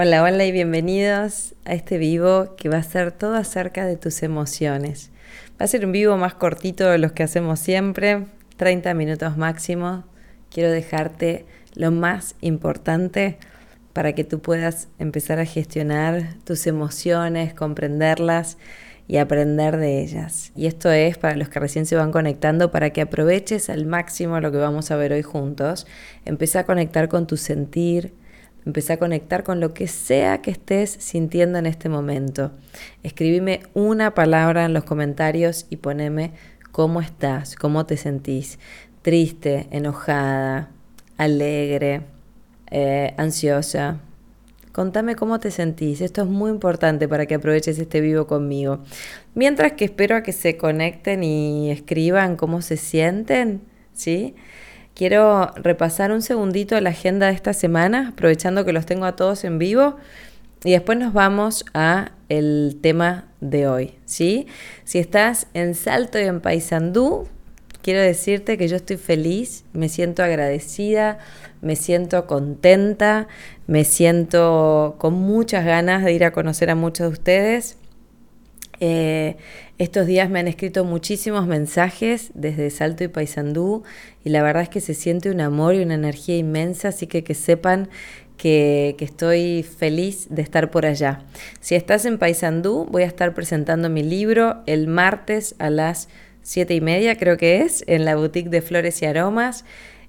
Hola, hola y bienvenidos a este vivo que va a ser todo acerca de tus emociones. Va a ser un vivo más cortito de los que hacemos siempre, 30 minutos máximo. Quiero dejarte lo más importante para que tú puedas empezar a gestionar tus emociones, comprenderlas y aprender de ellas. Y esto es para los que recién se van conectando, para que aproveches al máximo lo que vamos a ver hoy juntos. Empieza a conectar con tu sentir, Empecé a conectar con lo que sea que estés sintiendo en este momento. Escribime una palabra en los comentarios y poneme cómo estás, cómo te sentís. Triste, enojada, alegre, eh, ansiosa. Contame cómo te sentís. Esto es muy importante para que aproveches este vivo conmigo. Mientras que espero a que se conecten y escriban cómo se sienten, ¿sí? Quiero repasar un segundito la agenda de esta semana, aprovechando que los tengo a todos en vivo, y después nos vamos a el tema de hoy, ¿sí? Si estás en Salto y en Paysandú, quiero decirte que yo estoy feliz, me siento agradecida, me siento contenta, me siento con muchas ganas de ir a conocer a muchos de ustedes. Eh, estos días me han escrito muchísimos mensajes desde Salto y Paysandú y la verdad es que se siente un amor y una energía inmensa, así que que sepan que, que, estoy feliz de estar por allá. Si estás en Paysandú, voy a estar presentando mi libro el martes a las siete y media, creo que es, en la boutique de Flores y Aromas,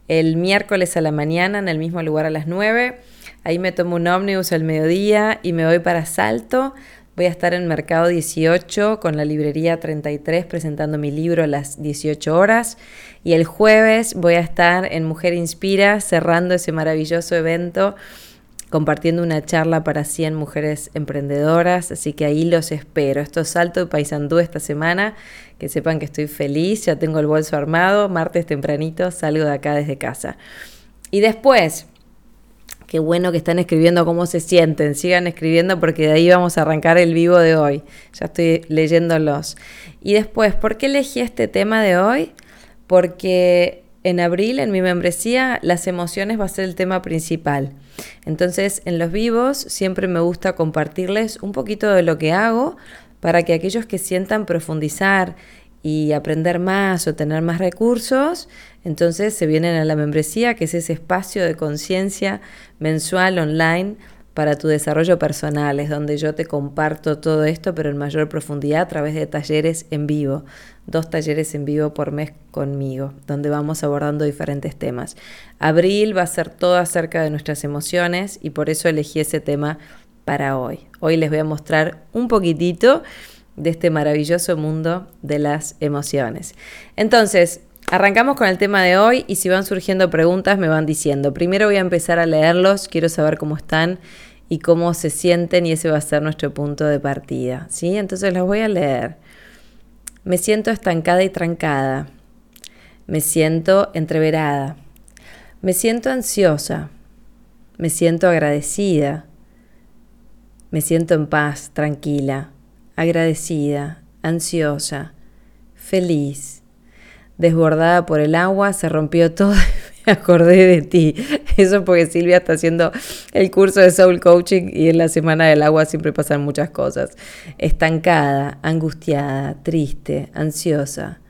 el miércoles a la mañana en el mismo lugar a las 9. Ahí me tomo un ómnibus al mediodía y me voy para Salto Voy a estar en Mercado 18 con la librería 33 presentando mi libro a las 18 horas. Y el jueves voy a estar en Mujer Inspira cerrando ese maravilloso evento compartiendo una charla para 100 mujeres emprendedoras, así que ahí los espero. Esto es Salto de Paisandú esta semana, que sepan que estoy feliz, ya tengo el bolso armado, martes tempranito salgo de acá desde casa. Y después, Qué bueno que están escribiendo cómo se sienten. Sigan escribiendo porque de ahí vamos a arrancar el vivo de hoy. Ya estoy leyéndolos. Y después, ¿por qué elegí este tema de hoy? Porque en abril en mi membresía las emociones va a ser el tema principal. Entonces en los vivos siempre me gusta compartirles un poquito de lo que hago para que aquellos que sientan profundizar y aprender más o tener más recursos, entonces se vienen a la membresía, que es ese espacio de conciencia mensual online para tu desarrollo personal, es donde yo te comparto todo esto, pero en mayor profundidad a través de talleres en vivo, dos talleres en vivo por mes conmigo, donde vamos abordando diferentes temas. Abril va a ser todo acerca de nuestras emociones y por eso elegí ese tema para hoy. Hoy les voy a mostrar un poquitito de este maravilloso mundo de las emociones. Entonces, arrancamos con el tema de hoy y si van surgiendo preguntas me van diciendo. Primero voy a empezar a leerlos, quiero saber cómo están y cómo se sienten y ese va a ser nuestro punto de partida. ¿sí? Entonces los voy a leer. Me siento estancada y trancada. Me siento entreverada. Me siento ansiosa. Me siento agradecida. Me siento en paz, tranquila agradecida, ansiosa, feliz. Desbordada por el agua, se rompió todo me acordé de ti. Eso porque Silvia está haciendo el curso de Soul Coaching y en la Semana del Agua siempre pasan muchas cosas. Estancada, angustiada, triste, ansiosa,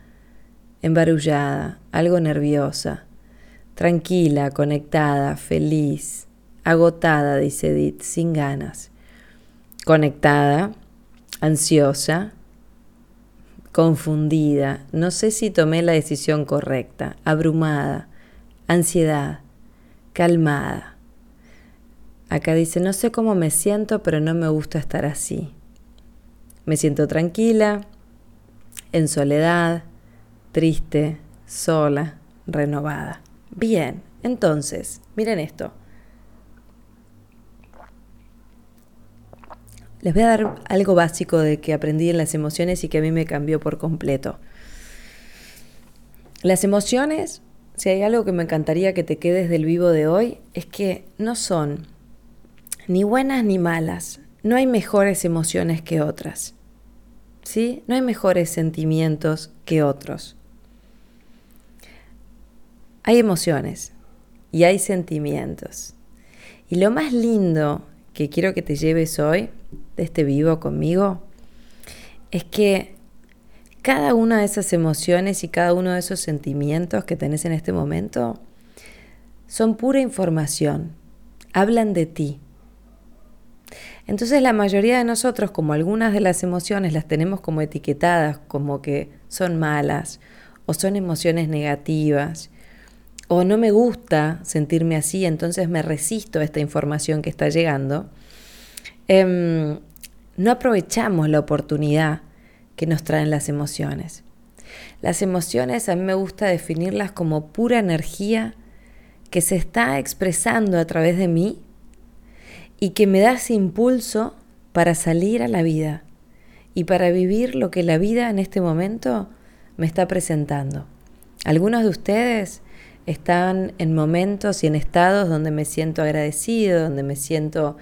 embarullada, algo nerviosa, tranquila, conectada, feliz, agotada, dice Edith, sin ganas. Conectada, ansiosa, confundida, no sé si tomé la decisión correcta, abrumada, ansiedad, calmada. Acá dice, no sé cómo me siento, pero no me gusta estar así. Me siento tranquila, en soledad, triste, sola, renovada. Bien, entonces, miren esto. Les voy a dar algo básico de que aprendí en las emociones y que a mí me cambió por completo. Las emociones, si hay algo que me encantaría que te quedes del vivo de hoy, es que no son ni buenas ni malas. No hay mejores emociones que otras. ¿Sí? No hay mejores sentimientos que otros. Hay emociones y hay sentimientos. Y lo más lindo que quiero que te lleves hoy de este vivo conmigo es que cada una de esas emociones y cada uno de esos sentimientos que tenés en este momento son pura información, hablan de ti. Entonces la mayoría de nosotros, como algunas de las emociones las tenemos como etiquetadas, como que son malas o son emociones negativas, o no me gusta sentirme así, entonces me resisto a esta información que está llegando, em, no aprovechamos la oportunidad que nos traen las emociones. Las emociones a mí me gusta definirlas como pura energía que se está expresando a través de mí y que me da ese impulso para salir a la vida y para vivir lo que la vida en este momento me está presentando. Algunos de ustedes están en momentos y en estados donde me siento agradecido, donde me siento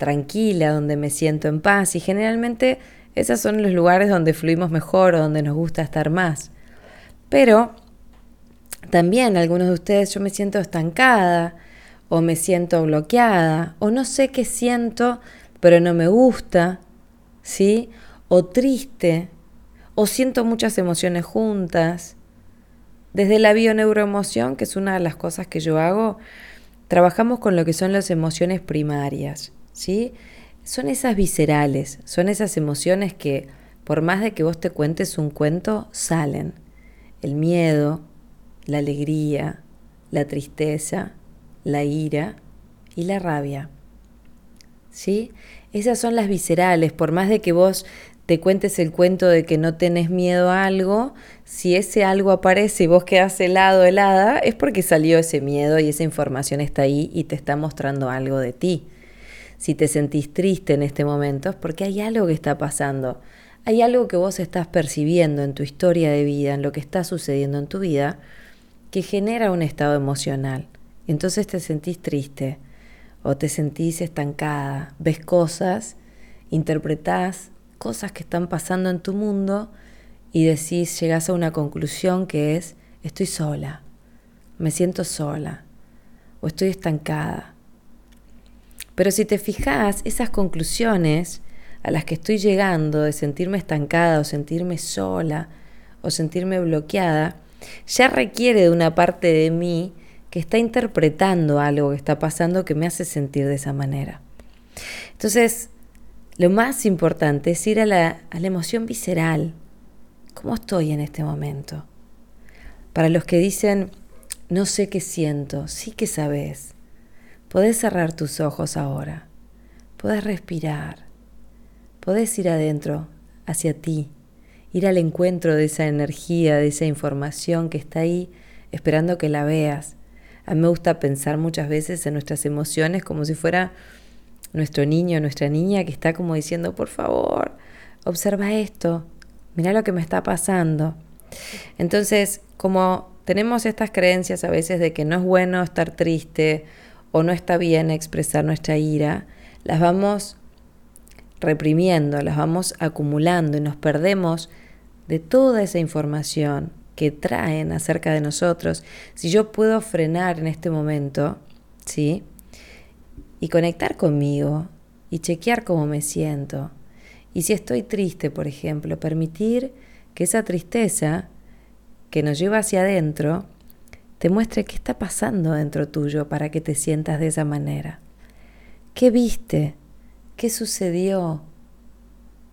tranquila, donde me siento en paz y generalmente esos son los lugares donde fluimos mejor o donde nos gusta estar más. Pero también algunos de ustedes yo me siento estancada o me siento bloqueada o no sé qué siento, pero no me gusta, ¿sí? O triste o siento muchas emociones juntas. Desde la bioneuroemoción, que es una de las cosas que yo hago, trabajamos con lo que son las emociones primarias, ¿sí? son esas viscerales, son esas emociones que por más de que vos te cuentes un cuento, salen. El miedo, la alegría, la tristeza, la ira y la rabia. ¿Sí? Esas son las viscerales, por más de que vos te cuentes el cuento de que no tenés miedo a algo, si ese algo aparece y vos quedás helado, helada, es porque salió ese miedo y esa información está ahí y te está mostrando algo de ti si te sentís triste en este momento, es porque hay algo que está pasando. Hay algo que vos estás percibiendo en tu historia de vida, en lo que está sucediendo en tu vida, que genera un estado emocional. Entonces te sentís triste o te sentís estancada, ves cosas, interpretás cosas que están pasando en tu mundo y decís, llegás a una conclusión que es, estoy sola, me siento sola o estoy estancada pero si te fijas, esas conclusiones a las que estoy llegando de sentirme estancada o sentirme sola o sentirme bloqueada, ya requiere de una parte de mí que está interpretando algo que está pasando que me hace sentir de esa manera. Entonces, lo más importante es ir a la, a la emoción visceral. ¿Cómo estoy en este momento? Para los que dicen, no sé qué siento, sí que sabes. Podés cerrar tus ojos ahora, podés respirar, podés ir adentro, hacia ti, ir al encuentro de esa energía, de esa información que está ahí, esperando que la veas. A mí me gusta pensar muchas veces en nuestras emociones como si fuera nuestro niño, nuestra niña que está como diciendo, por favor, observa esto, mira lo que me está pasando. Entonces, como tenemos estas creencias a veces de que no es bueno estar triste o no está bien expresar nuestra ira, las vamos reprimiendo, las vamos acumulando y nos perdemos de toda esa información que traen acerca de nosotros. Si yo puedo frenar en este momento, ¿sí? Y conectar conmigo y chequear cómo me siento. Y si estoy triste, por ejemplo, permitir que esa tristeza que nos lleva hacia adentro te muestre qué está pasando dentro tuyo para que te sientas de esa manera. ¿Qué viste? ¿Qué sucedió?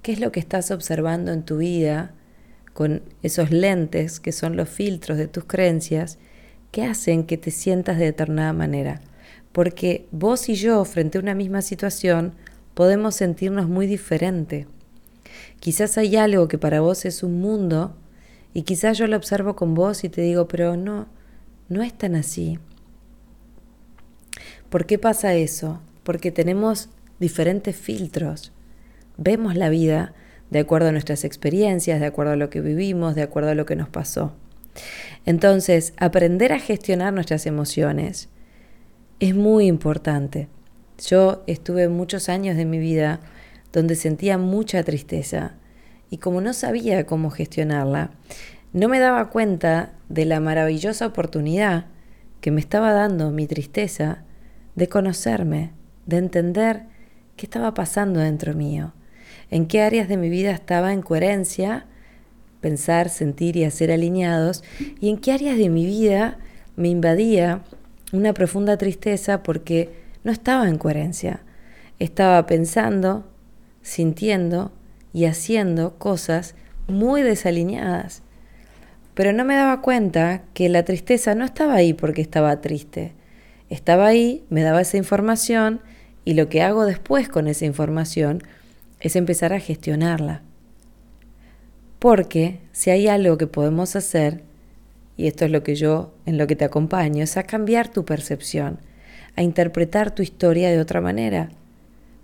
¿Qué es lo que estás observando en tu vida con esos lentes que son los filtros de tus creencias que hacen que te sientas de determinada manera? Porque vos y yo, frente a una misma situación, podemos sentirnos muy diferente. Quizás hay algo que para vos es un mundo y quizás yo lo observo con vos y te digo, pero no, no es tan así. ¿Por qué pasa eso? Porque tenemos diferentes filtros. vemos la vida de acuerdo a nuestras experiencias, de acuerdo a lo que vivimos, de acuerdo a lo que nos pasó. Entonces, aprender a gestionar nuestras emociones es muy importante. Yo estuve muchos años de mi vida donde sentía mucha tristeza y como no sabía cómo gestionarla, no me daba cuenta de la maravillosa oportunidad que me estaba dando mi tristeza de conocerme, de entender qué estaba pasando dentro mío, en qué áreas de mi vida estaba en coherencia, pensar, sentir y hacer alineados, y en qué áreas de mi vida me invadía una profunda tristeza porque no estaba en coherencia. Estaba pensando, sintiendo y haciendo cosas muy desalineadas. Pero no me daba cuenta que la tristeza no estaba ahí porque estaba triste. Estaba ahí, me daba esa información y lo que hago después con esa información es empezar a gestionarla. Porque si hay algo que podemos hacer, y esto es lo que yo en lo que te acompaño, es a cambiar tu percepción, a interpretar tu historia de otra manera,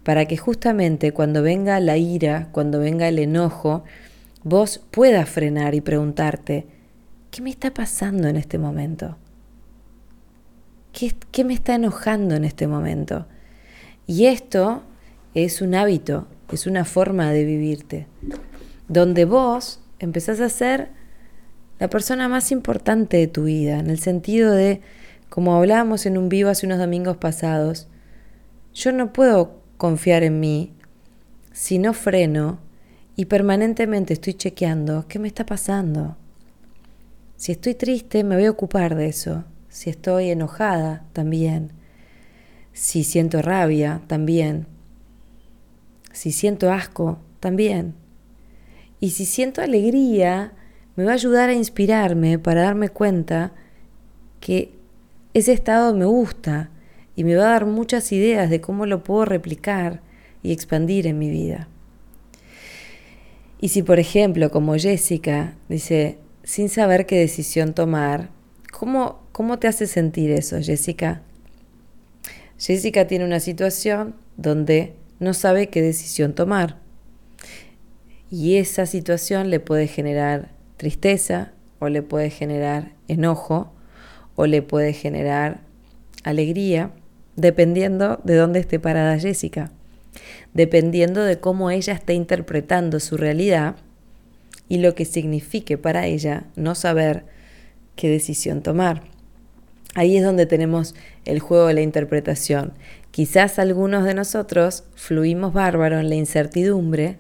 para que justamente cuando venga la ira, cuando venga el enojo, vos puedas frenar y preguntarte, ¿qué me está pasando en este momento? ¿Qué, ¿Qué, me está enojando en este momento? Y esto es un hábito, es una forma de vivirte, donde vos empezás a ser la persona más importante de tu vida, en el sentido de, como hablábamos en un vivo hace unos domingos pasados, yo no puedo confiar en mí si no freno y permanentemente estoy chequeando qué me está pasando. Si estoy triste, me voy a ocupar de eso. Si estoy enojada, también. Si siento rabia, también. Si siento asco, también. Y si siento alegría, me va a ayudar a inspirarme para darme cuenta que ese estado me gusta y me va a dar muchas ideas de cómo lo puedo replicar y expandir en mi vida. Y si, por ejemplo, como Jessica dice, sin saber qué decisión tomar. ¿Cómo, ¿Cómo te hace sentir eso, Jessica? Jessica tiene una situación donde no sabe qué decisión tomar. Y esa situación le puede generar tristeza o le puede generar enojo o le puede generar alegría, dependiendo de dónde esté parada Jessica, dependiendo de cómo ella está interpretando su realidad y lo que signifique para ella no saber qué decisión tomar. Ahí es donde tenemos el juego de la interpretación. Quizás algunos de nosotros fluimos bárbaro en la incertidumbre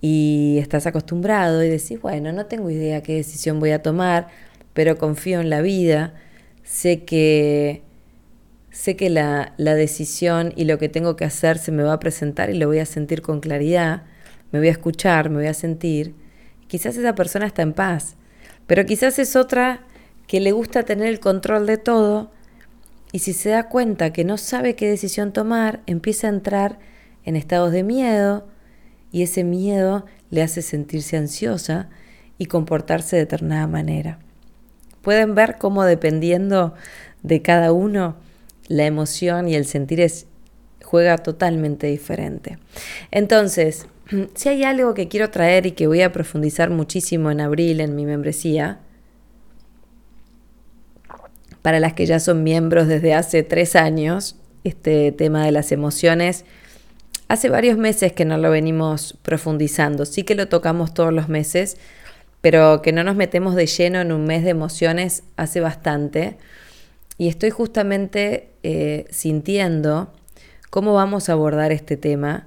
y estás acostumbrado y decís, bueno, no tengo idea qué decisión voy a tomar, pero confío en la vida, sé que, sé que la, la decisión y lo que tengo que hacer se me va a presentar y lo voy a sentir con claridad me voy a escuchar, me voy a sentir. Quizás esa persona está en paz, pero quizás es otra que le gusta tener el control de todo y si se da cuenta que no sabe qué decisión tomar, empieza a entrar en estados de miedo y ese miedo le hace sentirse ansiosa y comportarse de determinada manera. Pueden ver cómo dependiendo de cada uno, la emoción y el sentir es, juega totalmente diferente. Entonces, si hay algo que quiero traer y que voy a profundizar muchísimo en abril en mi membresía, para las que ya son miembros desde hace tres años, este tema de las emociones, hace varios meses que no lo venimos profundizando, sí que lo tocamos todos los meses, pero que no nos metemos de lleno en un mes de emociones hace bastante. Y estoy justamente eh, sintiendo cómo vamos a abordar este tema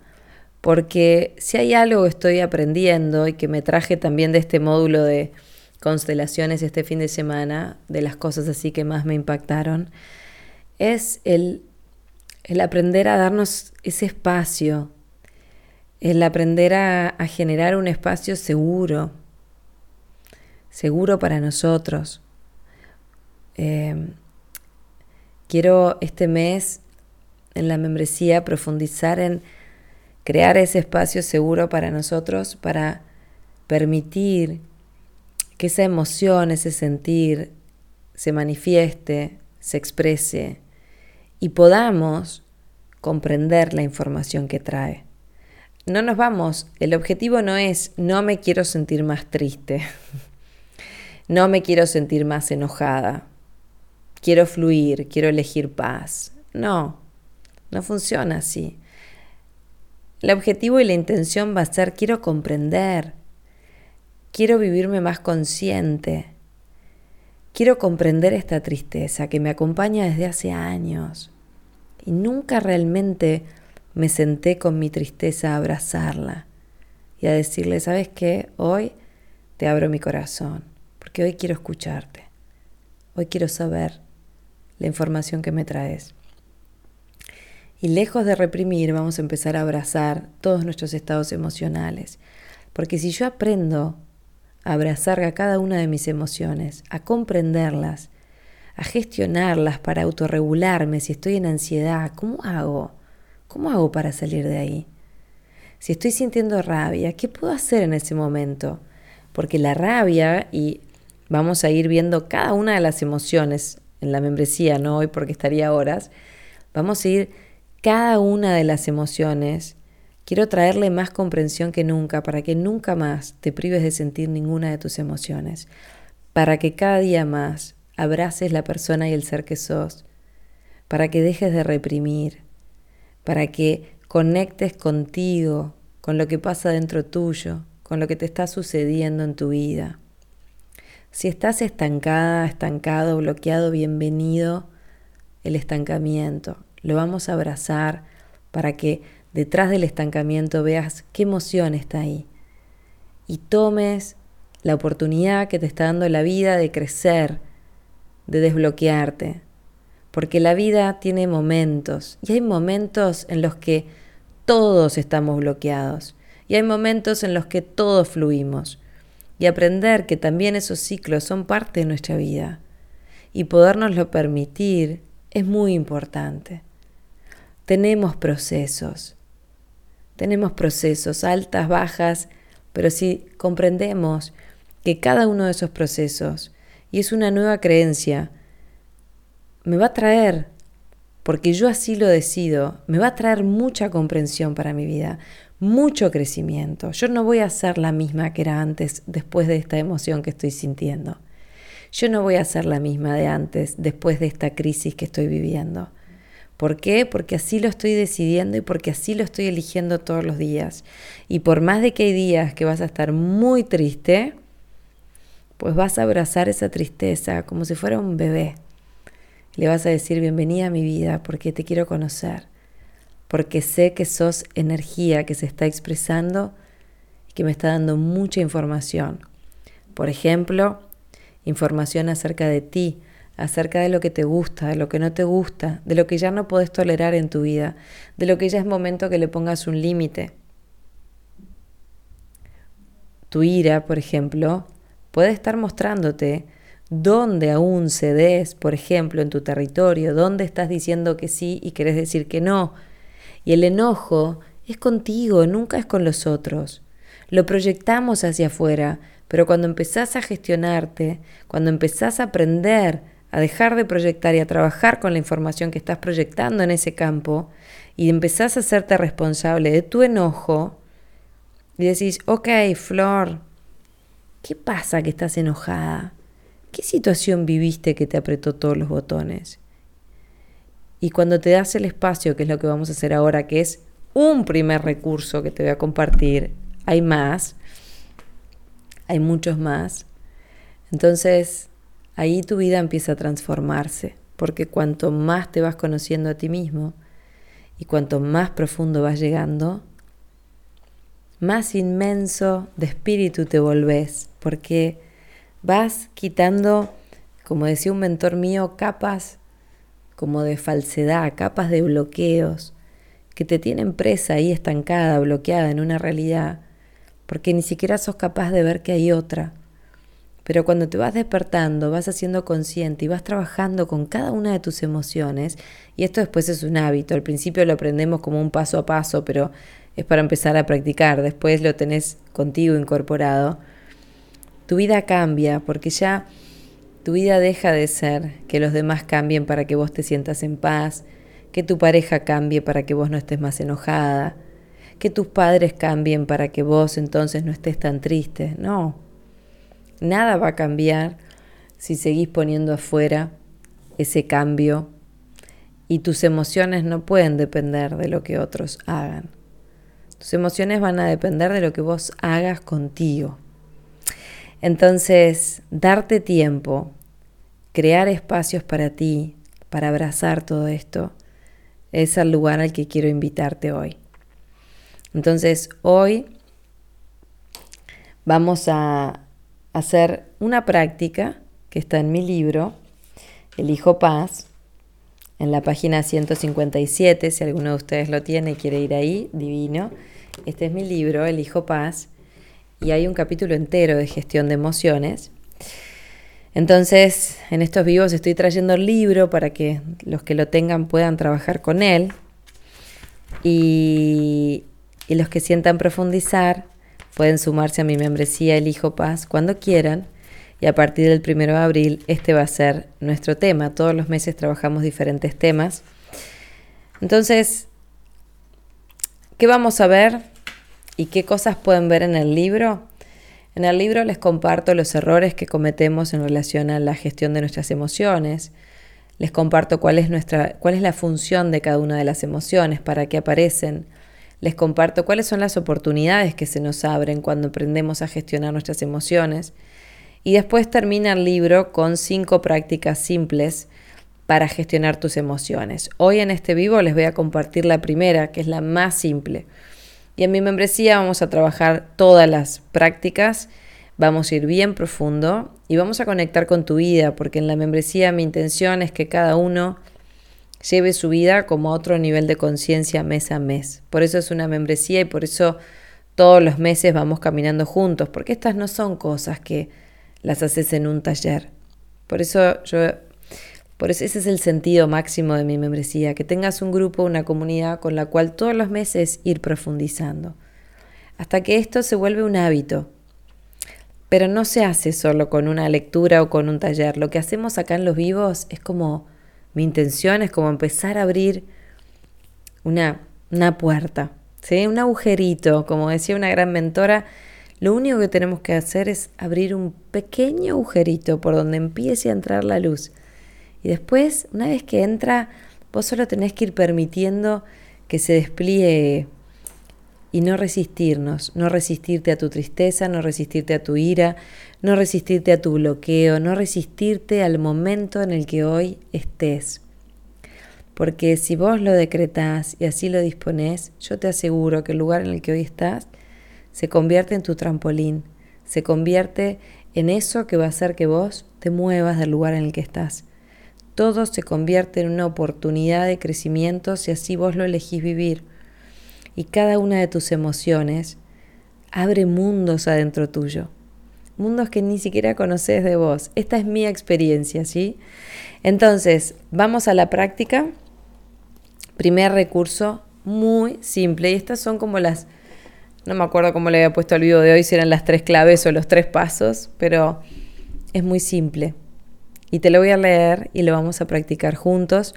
porque si hay algo que estoy aprendiendo y que me traje también de este módulo de constelaciones este fin de semana, de las cosas así que más me impactaron, es el, el aprender a darnos ese espacio, el aprender a, generar un espacio seguro, seguro para nosotros. Em, quiero este mes en la membresía profundizar en crear ese espacio seguro para nosotros, para permitir que esa emoción, ese sentir se manifieste, se exprese y podamos comprender la información que trae. no nos vamos, el objetivo no es no me quiero sentir más triste, no me quiero sentir más enojada, quiero fluir, quiero elegir paz. No, no funciona así. El objetivo y la intención va a ser quiero comprender, quiero vivirme más consciente, quiero comprender esta tristeza que me acompaña desde hace años y nunca realmente me senté con mi tristeza a abrazarla y a decirle, ¿sabes qué? Hoy te abro mi corazón, porque hoy quiero escucharte, hoy quiero saber la información que me traes. Y lejos de reprimir, vamos a empezar a abrazar todos nuestros estados emocionales. Porque si yo aprendo a abrazar a cada una de mis emociones, a comprenderlas, a gestionarlas para autorregularme si estoy en ansiedad, ¿cómo hago? ¿Cómo hago para salir de ahí? Si estoy sintiendo rabia, ¿qué puedo hacer en ese momento? Porque la rabia, y vamos a ir viendo cada una de las emociones en la membresía, no hoy porque estaría horas, vamos a ir cada una de las emociones, quiero traerle más comprensión que nunca para que nunca más te prives de sentir ninguna de tus emociones, para que cada día más abraces la persona y el ser que sos, para que dejes de reprimir, para que conectes contigo, con lo que pasa dentro tuyo, con lo que te está sucediendo en tu vida. Si estás estancada, estancado, bloqueado, bienvenido el estancamiento lo vamos a abrazar para que detrás del estancamiento veas qué emoción está ahí. Y tomes la oportunidad que te está dando la vida de crecer, de desbloquearte, porque la vida tiene momentos y hay momentos en los que todos estamos bloqueados y hay momentos en los que todos fluimos. Y aprender que también esos ciclos son parte de nuestra vida y podernoslo permitir es muy importante tenemos procesos, tenemos procesos, altas, bajas, pero si comprendemos que cada uno de esos procesos, y es una nueva creencia, me va a traer, porque yo así lo decido, me va a traer mucha comprensión para mi vida, mucho crecimiento. Yo no voy a ser la misma que era antes después de esta emoción que estoy sintiendo. Yo no voy a ser la misma de antes después de esta crisis que estoy viviendo. ¿Por qué? Porque así lo estoy decidiendo y porque así lo estoy eligiendo todos los días. Y por más de que hay días que vas a estar muy triste, pues vas a abrazar esa tristeza como si fuera un bebé. Le vas a decir bienvenida a mi vida porque te quiero conocer, porque sé que sos energía que se está expresando y que me está dando mucha información. Por ejemplo, información acerca de ti, acerca de lo que te gusta, de lo que no te gusta, de lo que ya no puedes tolerar en tu vida, de lo que ya es momento que le pongas un límite. Tu ira, por ejemplo, puede estar mostrándote dónde aún cedes, por ejemplo, en tu territorio, dónde estás diciendo que sí y querés decir que no. Y el enojo es contigo, nunca es con los otros. Lo proyectamos hacia afuera, pero cuando empezás a gestionarte, cuando empezás a aprender a dejar de proyectar y a trabajar con la información que estás proyectando en ese campo y empezás a hacerte responsable de tu enojo y decís, ok, Flor, ¿qué pasa que estás enojada? ¿Qué situación viviste que te apretó todos los botones? Y cuando te das el espacio, que es lo que vamos a hacer ahora, que es un primer recurso que te voy a compartir, hay más, hay muchos más. Entonces, ahí tu vida empieza a transformarse, porque cuanto más te vas conociendo a ti mismo y cuanto más profundo vas llegando, más inmenso de espíritu te volvés, porque vas quitando, como decía un mentor mío, capas como de falsedad, capas de bloqueos que te tienen presa ahí estancada, bloqueada en una realidad, porque ni siquiera sos capaz de ver que hay otra pero cuando te vas despertando, vas haciendo consciente y vas trabajando con cada una de tus emociones, y esto después es un hábito, al principio lo aprendemos como un paso a paso, pero es para empezar a practicar, después lo tenés contigo incorporado, tu vida cambia porque ya tu vida deja de ser que los demás cambien para que vos te sientas en paz, que tu pareja cambie para que vos no estés más enojada, que tus padres cambien para que vos entonces no estés tan triste. No, nada va a cambiar si seguís poniendo afuera ese cambio y tus emociones no pueden depender de lo que otros hagan. Tus emociones van a depender de lo que vos hagas contigo. Entonces, darte tiempo, crear espacios para ti, para abrazar todo esto, es el lugar al que quiero invitarte hoy. Entonces, hoy vamos a hacer una práctica que está en mi libro, El Hijo Paz, en la página 157, si alguno de ustedes lo tiene y quiere ir ahí, divino. Este es mi libro, El Hijo Paz, y hay un capítulo entero de gestión de emociones. Entonces, en estos vivos estoy trayendo el libro para que los que lo tengan puedan trabajar con él. Y, y los que sientan profundizar pueden sumarse a mi membresía El Hijo Paz cuando quieran. Y a partir del 1 de abril este va a ser nuestro tema. Todos los meses trabajamos diferentes temas. Entonces, ¿qué vamos a ver y qué cosas pueden ver en el libro? En el libro les comparto los errores que cometemos en relación a la gestión de nuestras emociones. Les comparto cuál es, nuestra, cuál es la función de cada una de las emociones, para qué aparecen. Les comparto cuáles son las oportunidades que se nos abren cuando aprendemos a gestionar nuestras emociones. Y después termina el libro con cinco prácticas simples para gestionar tus emociones. Hoy en este vivo les voy a compartir la primera, que es la más simple. Y en mi membresía vamos a trabajar todas las prácticas, vamos a ir bien profundo y vamos a conectar con tu vida, porque en la membresía mi intención es que cada uno lleve su vida como a otro nivel de conciencia mes a mes. Por eso es una membresía y por eso todos los meses vamos caminando juntos, porque estas no son cosas que las haces en un taller. Por eso yo por eso ese es el sentido máximo de mi membresía, que tengas un grupo, una comunidad con la cual todos los meses ir profundizando, hasta que esto se vuelve un hábito. Pero no se hace solo con una lectura o con un taller. Lo que hacemos acá en los vivos es como, mi intención es como empezar a abrir una, una puerta, ¿sí? un agujerito, como decía una gran mentora. Lo único que tenemos que hacer es abrir un pequeño agujerito por donde empiece a entrar la luz y después, una vez que entra, vos solo tenés que ir permitiendo que se despliegue y no resistirnos, no resistirte a tu tristeza, no resistirte a tu ira, no resistirte a tu bloqueo, no resistirte al momento en el que hoy estés. Porque si vos lo decretás y así lo disponés, yo te aseguro que el lugar en el que hoy estás se convierte en tu trampolín, se convierte en eso que va a hacer que vos te muevas del lugar en el que estás. Todo se convierte en una oportunidad de crecimiento si así vos lo elegís vivir. Y cada una de tus emociones abre mundos adentro tuyo. Mundos que ni siquiera conoces de vos. Esta es mi experiencia, ¿sí? Entonces, vamos a la práctica. Primer recurso, muy simple. Y estas son como las... No me acuerdo cómo le había puesto al video de hoy, si eran las tres claves o los tres pasos, pero es muy simple y te lo voy a leer y lo vamos a practicar juntos.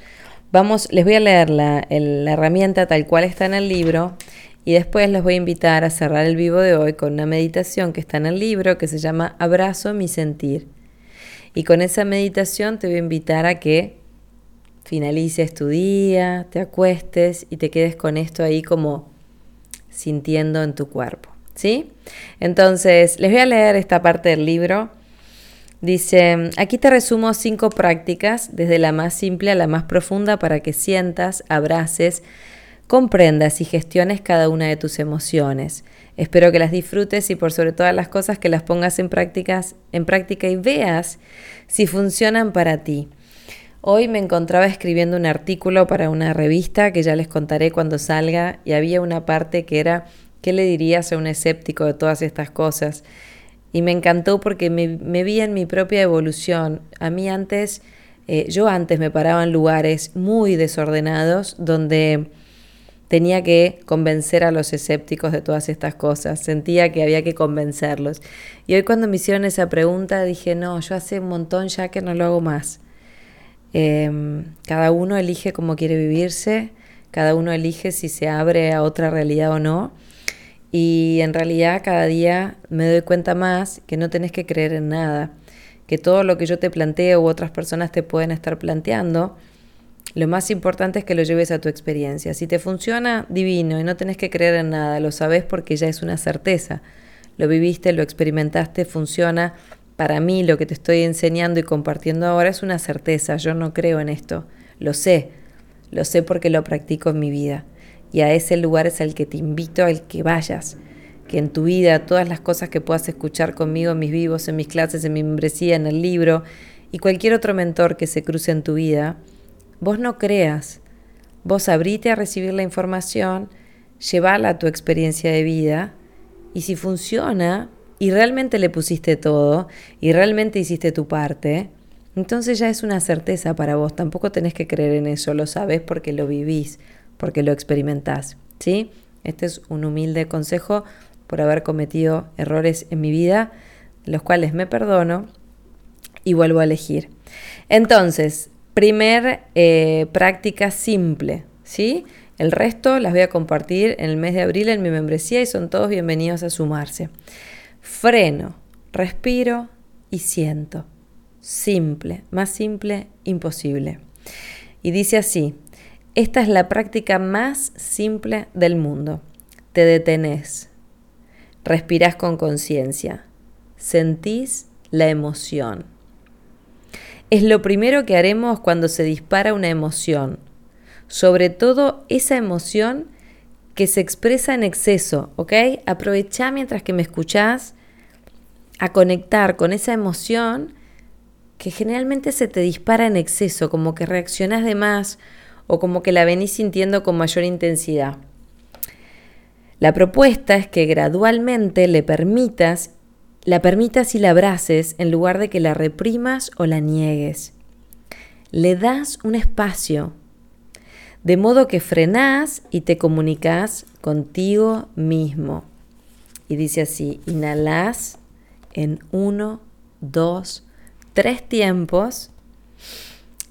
Vamos, les voy a leer la, la herramienta tal cual está en el libro y después les voy a invitar a cerrar el vivo de hoy con una meditación que está en el libro que se llama Abrazo mi sentir. Y con esa meditación te voy a invitar a que finalices tu día, te acuestes y te quedes con esto ahí como sintiendo en tu cuerpo. ¿Sí? Entonces, les voy a leer esta parte del libro Dice, aquí te resumo cinco prácticas, desde la más simple a la más profunda, para que sientas, abraces, comprendas y gestiones cada una de tus emociones. Espero que las disfrutes y por sobre todas las cosas que las pongas en, prácticas, en práctica y veas si funcionan para ti. Hoy me encontraba escribiendo un artículo para una revista que ya les contaré cuando salga y había una parte que era ¿qué le dirías a un escéptico de todas estas cosas? y me encantó porque me, vi en mi propia evolución. A mí antes, eh, yo antes me paraba en lugares muy desordenados donde tenía que convencer a los escépticos de todas estas cosas, sentía que había que convencerlos. Y hoy cuando me hicieron esa pregunta dije, no, yo hace un montón ya que no lo hago más. Em, cada uno elige cómo quiere vivirse, cada uno elige si se abre a otra realidad o no. Y en realidad cada día me doy cuenta más que no tenés que creer en nada, que todo lo que yo te planteo u otras personas te pueden estar planteando, lo más importante es que lo lleves a tu experiencia. Si te funciona, divino, y no tenés que creer en nada, lo sabes porque ya es una certeza. Lo viviste, lo experimentaste, funciona. Para mí lo que te estoy enseñando y compartiendo ahora es una certeza. Yo no creo en esto. Lo sé. Lo sé porque lo practico en mi vida y a ese lugar es al que te invito al que vayas. Que en tu vida todas las cosas que puedas escuchar conmigo en mis vivos, en mis clases, en mi membresía, en el libro y cualquier otro mentor que se cruce en tu vida, vos no creas. Vos abrite a recibir la información, llévala a tu experiencia de vida y si funciona y realmente le pusiste todo y realmente hiciste tu parte, entonces ya es una certeza para vos. Tampoco tenés que creer en eso, lo sabes porque lo vivís porque lo experimentás, ¿sí? Este es un humilde consejo por haber cometido errores en mi vida, los cuales me perdono y vuelvo a elegir. Entonces, primer eh, práctica simple, ¿sí? El resto las voy a compartir en el mes de abril en mi membresía y son todos bienvenidos a sumarse. Freno, respiro y siento. Simple, más simple, imposible. Y dice así, esta es la práctica más simple del mundo. Te detenés, respirás con conciencia, sentís la emoción. Es lo primero que haremos cuando se dispara una emoción, sobre todo esa emoción que se expresa en exceso, ¿ok? Aprovecha mientras que me escuchás a conectar con esa emoción que generalmente se te dispara en exceso, como que reaccionás de más o como que la venís sintiendo con mayor intensidad. La propuesta es que gradualmente le permitas, la permitas y la abraces en lugar de que la reprimas o la niegues. Le das un espacio, de modo que frenás y te comunicas contigo mismo. Y dice así, inhalás en uno, dos, tres tiempos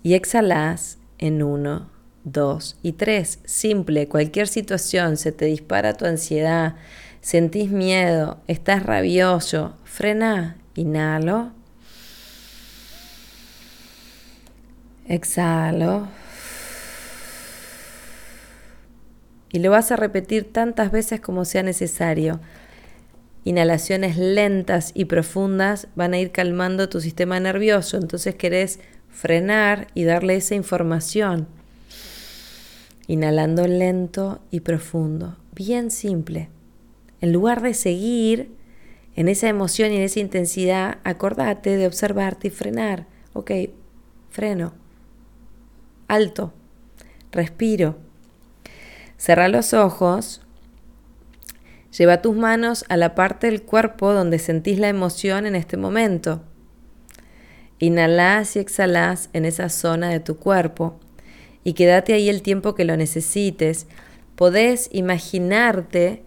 y exhalás en uno, Dos y tres, simple, cualquier situación, se te dispara tu ansiedad, sentís miedo, estás rabioso, frena, inhalo, exhalo. Y lo vas a repetir tantas veces como sea necesario. Inhalaciones lentas y profundas van a ir calmando tu sistema nervioso, entonces querés frenar y darle esa información. Inhalando lento y profundo, bien simple. En lugar de seguir en esa emoción y en esa intensidad, acordate de observarte y frenar. Ok, freno. Alto. Respiro. Cerra los ojos. Lleva tus manos a la parte del cuerpo donde sentís la emoción en este momento. Inhalás y exhalás en esa zona de tu cuerpo y quédate ahí el tiempo que lo necesites. Podés imaginarte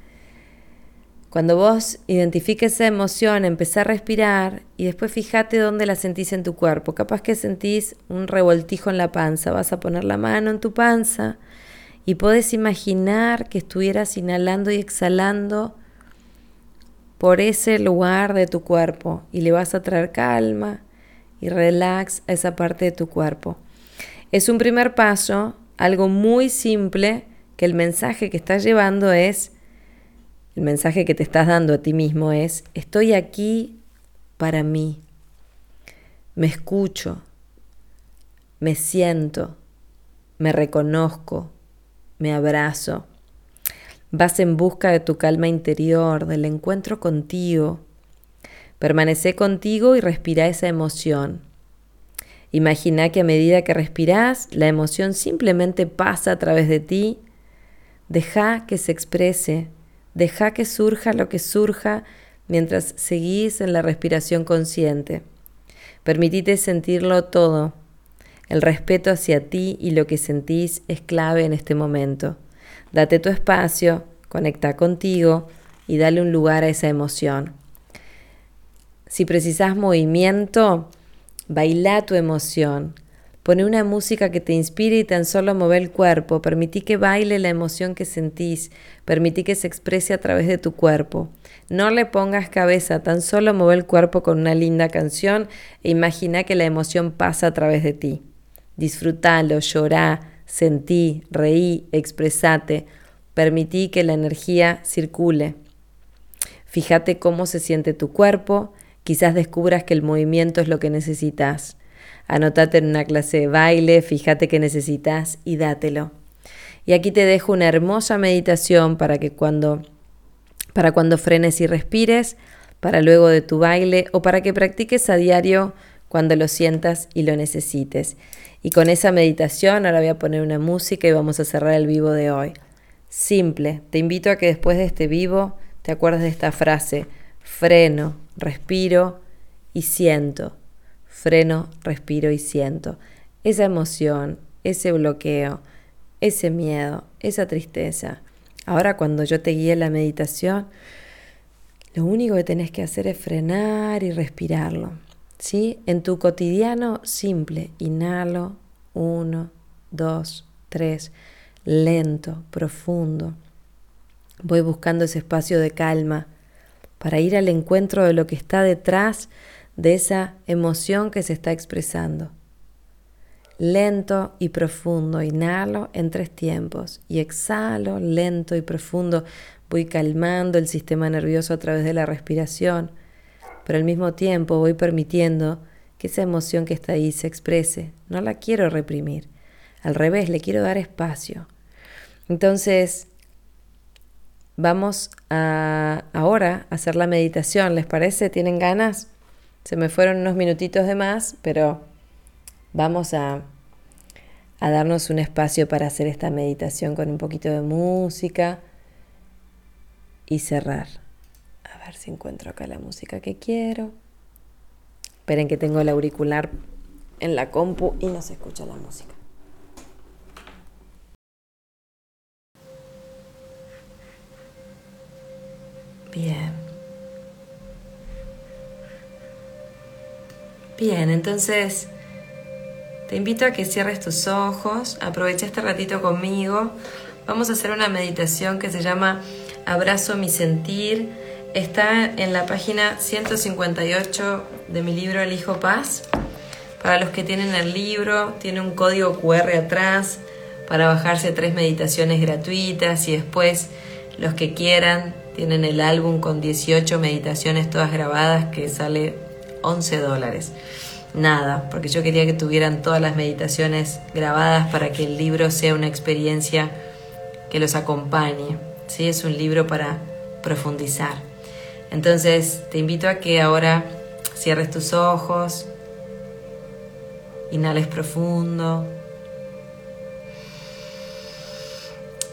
cuando vos identifiques esa emoción, empezar a respirar y después fíjate dónde la sentís en tu cuerpo. Capaz que sentís un revoltijo en la panza, vas a poner la mano en tu panza y podés imaginar que estuvieras inhalando y exhalando por ese lugar de tu cuerpo y le vas a traer calma y relax a esa parte de tu cuerpo. Es un primer paso, algo muy simple, que el mensaje que estás llevando es, el mensaje que te estás dando a ti mismo es, estoy aquí para mí, me escucho, me siento, me reconozco, me abrazo. Vas en busca de tu calma interior, del encuentro contigo. Permanece contigo y respira esa emoción. Imagina que a medida que respirás, la emoción simplemente pasa a través de ti. Deja que se exprese, deja que surja lo que surja mientras seguís en la respiración consciente. Permitite sentirlo todo. El respeto hacia ti y lo que sentís es clave en este momento. Date tu espacio, conecta contigo y dale un lugar a esa emoción. Si precisas movimiento, Baila tu emoción. Pone una música que te inspire y tan solo mueve el cuerpo. Permití que baile la emoción que sentís. Permití que se exprese a través de tu cuerpo. No le pongas cabeza, tan solo mueve el cuerpo con una linda canción e imagina que la emoción pasa a través de ti. Disfrútalo, llorá, sentí, reí, expresate. Permití que la energía circule. Fíjate cómo se siente tu cuerpo. Quizás descubras que el movimiento es lo que necesitas. Anotate en una clase de baile, fíjate que necesitas y dátelo. Y aquí te dejo una hermosa meditación para que cuando para cuando frenes y respires, para luego de tu baile o para que practiques a diario cuando lo sientas y lo necesites. Y con esa meditación ahora voy a poner una música y vamos a cerrar el vivo de hoy. Simple, te invito a que después de este vivo te acuerdes de esta frase, freno, respiro y siento freno, respiro y siento. Esa emoción, ese bloqueo, ese miedo, esa tristeza. Ahora cuando yo te guíe la meditación, lo único que tenés que hacer es frenar y respirarlo. ¿Sí? En tu cotidiano simple, inhalo, uno, dos, tres, lento, profundo. Voy buscando ese espacio de calma para ir al encuentro de lo que está detrás de esa emoción que se está expresando. Lento y profundo, inhalo en tres tiempos y exhalo lento y profundo. Voy calmando el sistema nervioso a través de la respiración, pero al mismo tiempo voy permitiendo que esa emoción que está ahí se exprese. No la quiero reprimir, al revés, le quiero dar espacio. Entonces, vamos a ahora a hacer la meditación, ¿les parece? ¿Tienen ganas? Se me fueron unos minutitos de más, pero vamos a, a darnos un espacio para hacer esta meditación con un poquito de música y cerrar. A ver si encuentro acá la música que quiero. Esperen que tengo el auricular en la compu y no se escucha la música. Bien. Bien, entonces te invito a que cierres tus ojos, aprovecha este ratito conmigo. Vamos a hacer una meditación que se llama Abrazo mi sentir. Está en la página 158 de mi libro El Hijo Paz. Para los que tienen el libro, tiene un código QR atrás para bajarse tres meditaciones gratuitas y después los que quieran tienen el álbum con 18 meditaciones todas grabadas que sale 11 dólares. Nada, porque yo quería que tuvieran todas las meditaciones grabadas para que el libro sea una experiencia que los acompañe. ¿sí? Es un libro para profundizar. Entonces te invito a que ahora cierres tus ojos, inhales profundo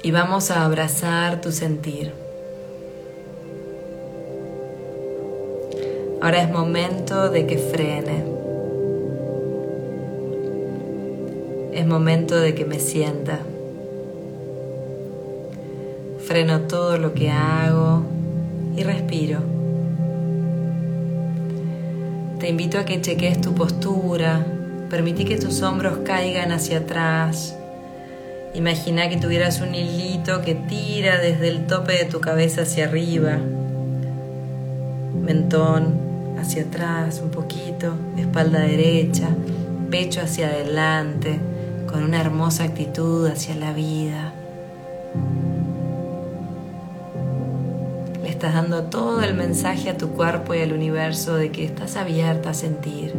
y vamos a abrazar tu sentir. Ahora es momento de que frene. Es momento de que me sienta. Freno todo lo que hago y respiro. Te invito a que cheques tu postura. Permití que tus hombros caigan hacia atrás. Imagina que tuvieras un hilito que tira desde el tope de tu cabeza hacia arriba. Mentón, hacia atrás un poquito, espalda derecha, pecho hacia adelante, con una hermosa actitud hacia la vida. Le estás dando todo el mensaje a tu cuerpo y al universo de que estás abierta a sentir.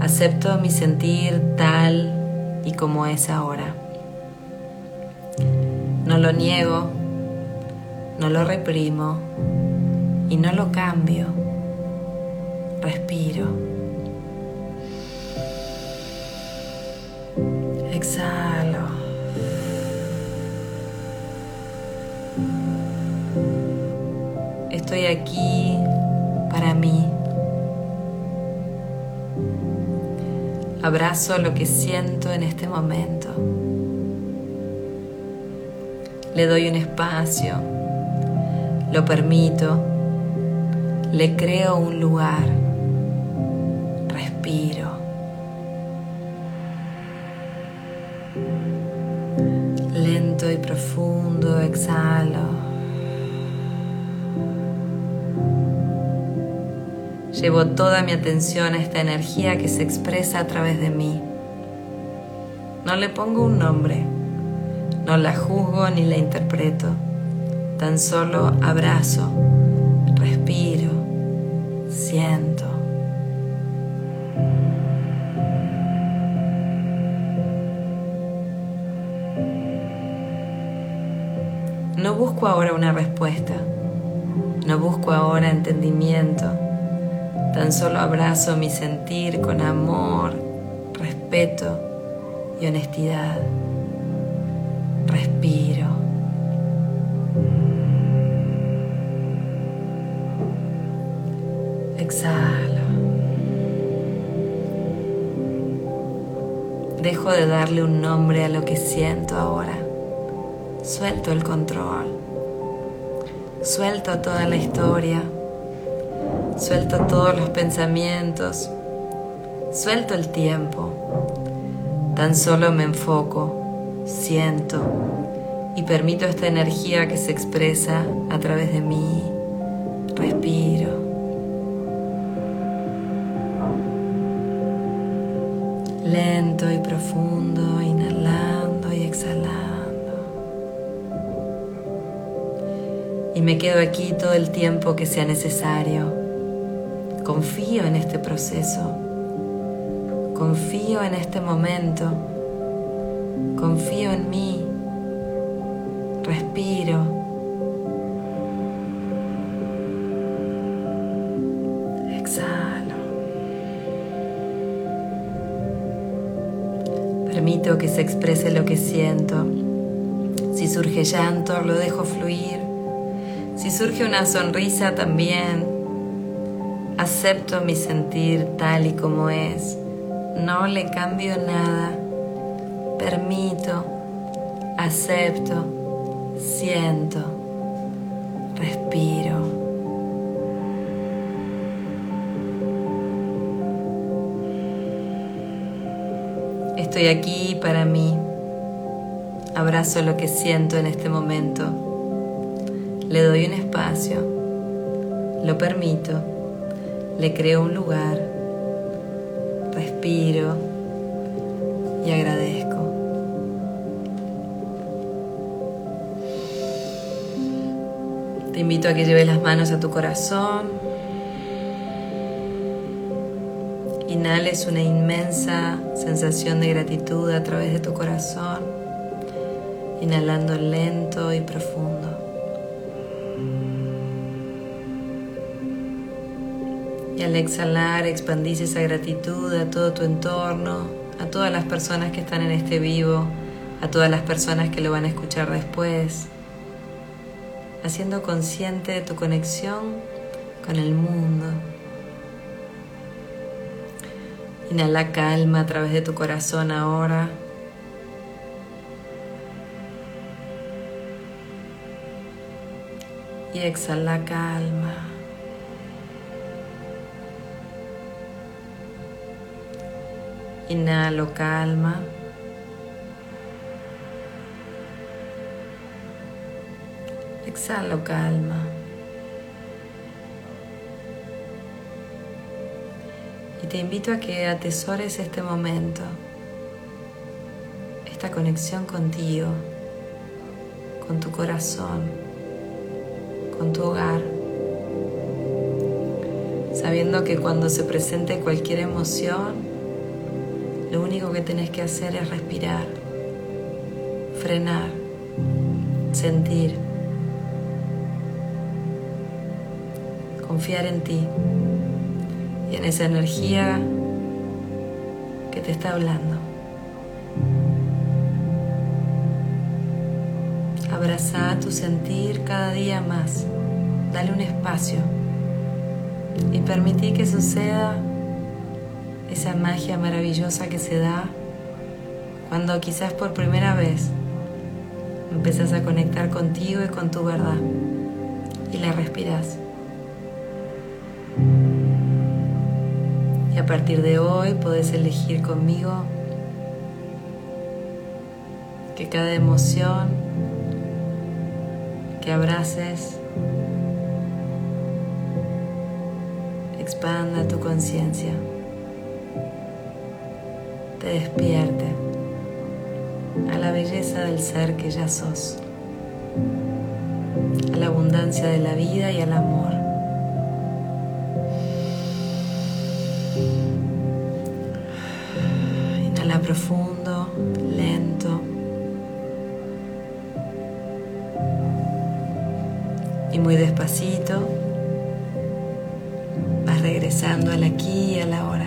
Acepto mi sentir tal y como es ahora. No lo niego, no lo reprimo, y no lo cambio. Respiro. Exhalo. Estoy aquí para mí. Abrazo lo que siento en este momento. Le doy un espacio. Lo permito le creo un lugar, respiro. Lento y profundo exhalo. Llevo toda mi atención a esta energía que se expresa a través de mí. No le pongo un nombre, no la juzgo ni la interpreto, tan solo abrazo siento. No busco ahora una respuesta, no busco ahora entendimiento, tan solo abrazo mi sentir con amor, respeto y honestidad. Respiro. Dejo de darle un nombre a lo que siento ahora. Suelto el control. Suelto toda la historia. Suelto todos los pensamientos. Suelto el tiempo. Tan solo me enfoco, siento y permito esta energía que se expresa a través de mí. Respiro. Lento y profundo, inhalando y exhalando. Y me quedo aquí todo el tiempo que sea necesario. Confío en este proceso. Confío en este momento. Confío en mí. Respiro. Que se exprese lo que siento. Si surge llanto, lo dejo fluir. Si surge una sonrisa, también. Acepto mi sentir tal y como es no le cambio nada, permito, acepto, siento, respiro. Estoy aquí para mí. Abrazo lo que siento en este momento. Le doy un espacio. Lo permito. Le creo un lugar respiro y agradezco. Te invito a que lleves las manos a tu corazón. Inhales una inmensa sensación de gratitud a través de tu corazón, inhalando lento y profundo. Y al exhalar expandís esa gratitud a todo tu entorno, a todas las personas que están en este vivo, a todas las personas que lo van a escuchar después, haciendo consciente de tu conexión con el mundo. Inhala calma a través de tu corazón ahora. Y exhala calma. Inhalo calma. Exhalo calma. Te invito a que atesores este momento, esta conexión contigo, con tu corazón, con tu hogar, sabiendo que cuando se presente cualquier emoción, lo único que tenés que hacer es respirar, frenar, sentir, confiar en ti y en esa energía que te está hablando. Abraza tu sentir cada día más. Dale un espacio y permití que suceda esa magia maravillosa que se da cuando quizás por primera vez empezás a conectar contigo y con tu verdad y la respiras. A partir de hoy podés elegir conmigo que cada emoción que abraces expanda tu conciencia, te despierte a la belleza del ser que ya sos, a la abundancia de la vida y al amor. Profundo, lento. Y muy despacito vas regresando al aquí y a la hora.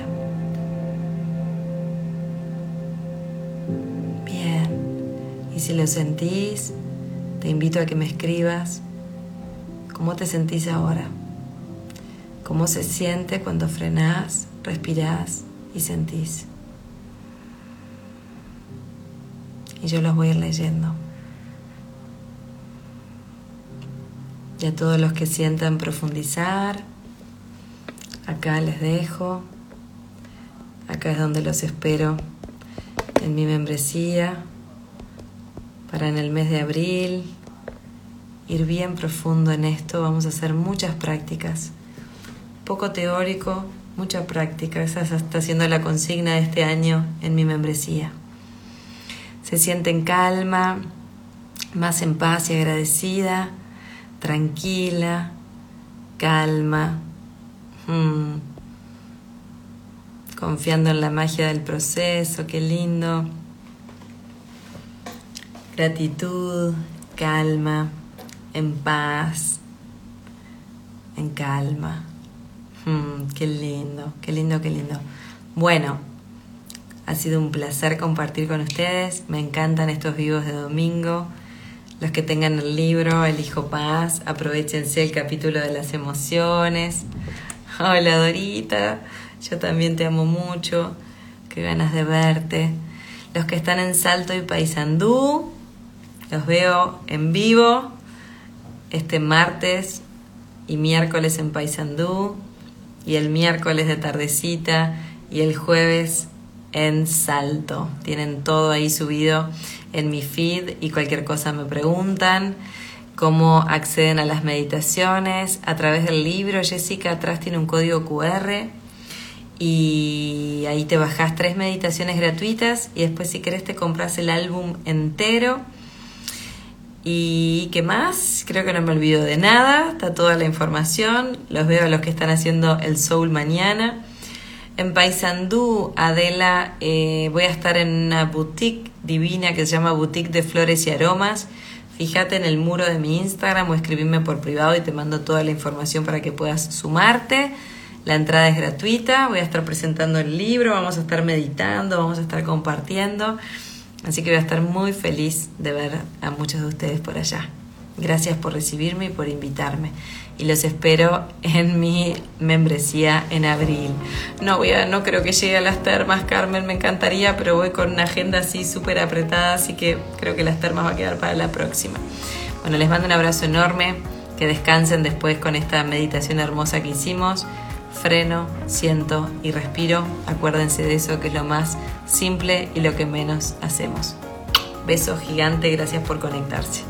si lo sentís, te invito a que me escribas cómo te sentís ahora, cómo se siente cuando frenás, respirás y sentís. Y yo los voy a ir leyendo. Y a todos los que sientan profundizar, acá les dejo. Acá es donde los espero en mi membresía para en el mes de abril ir bien profundo en esto. Vamos a hacer muchas prácticas. Poco teórico, mucha práctica. Esa está siendo la consigna de este año en mi membresía. Se siente en calma, más en paz y agradecida, tranquila, calma, hmm. confiando en la magia del proceso, qué lindo gratitud, calma, en paz, en calma. Hmm, qué lindo, qué lindo, qué lindo. Bueno, ha sido un placer compartir con ustedes. Me encantan estos vivos de domingo. Los que tengan el libro El Hijo Paz, aprovechense el capítulo de las emociones. Hola Dorita, yo también te amo mucho. Qué ganas de verte. Los que están en Salto y Paysandú, los veo en vivo este martes y miércoles en Paysandú y el miércoles de tardecita y el jueves en Salto. Tienen todo ahí subido en mi feed y cualquier cosa me preguntan. Cómo acceden a las meditaciones a través del libro. Jessica atrás tiene un código QR y ahí te bajas tres meditaciones gratuitas y después si querés te compras el álbum entero ¿Y qué más? Creo que no me olvido de nada, está toda la información, los veo a los que están haciendo el Soul mañana. En Paysandú, Adela, eh, voy a estar en una boutique divina que se llama Boutique de Flores y Aromas. Fíjate en el muro de mi Instagram o escribirme por privado y te mando toda la información para que puedas sumarte. La entrada es gratuita, voy a estar presentando el libro, vamos a estar meditando, vamos a estar compartiendo. Así que voy a estar muy feliz de ver a muchos de ustedes por allá. Gracias por recibirme y por invitarme. Y los espero en mi membresía en abril. No voy a, no creo que llegue a las termas, Carmen, me encantaría, pero voy con una agenda así súper apretada, así que creo que las termas va a quedar para la próxima. Bueno, les mando un abrazo enorme, que descansen después con esta meditación hermosa que hicimos freno, siento y respiro. Acuérdense de eso que es lo más simple y lo que menos hacemos. Beso gigante, gracias por conectarse.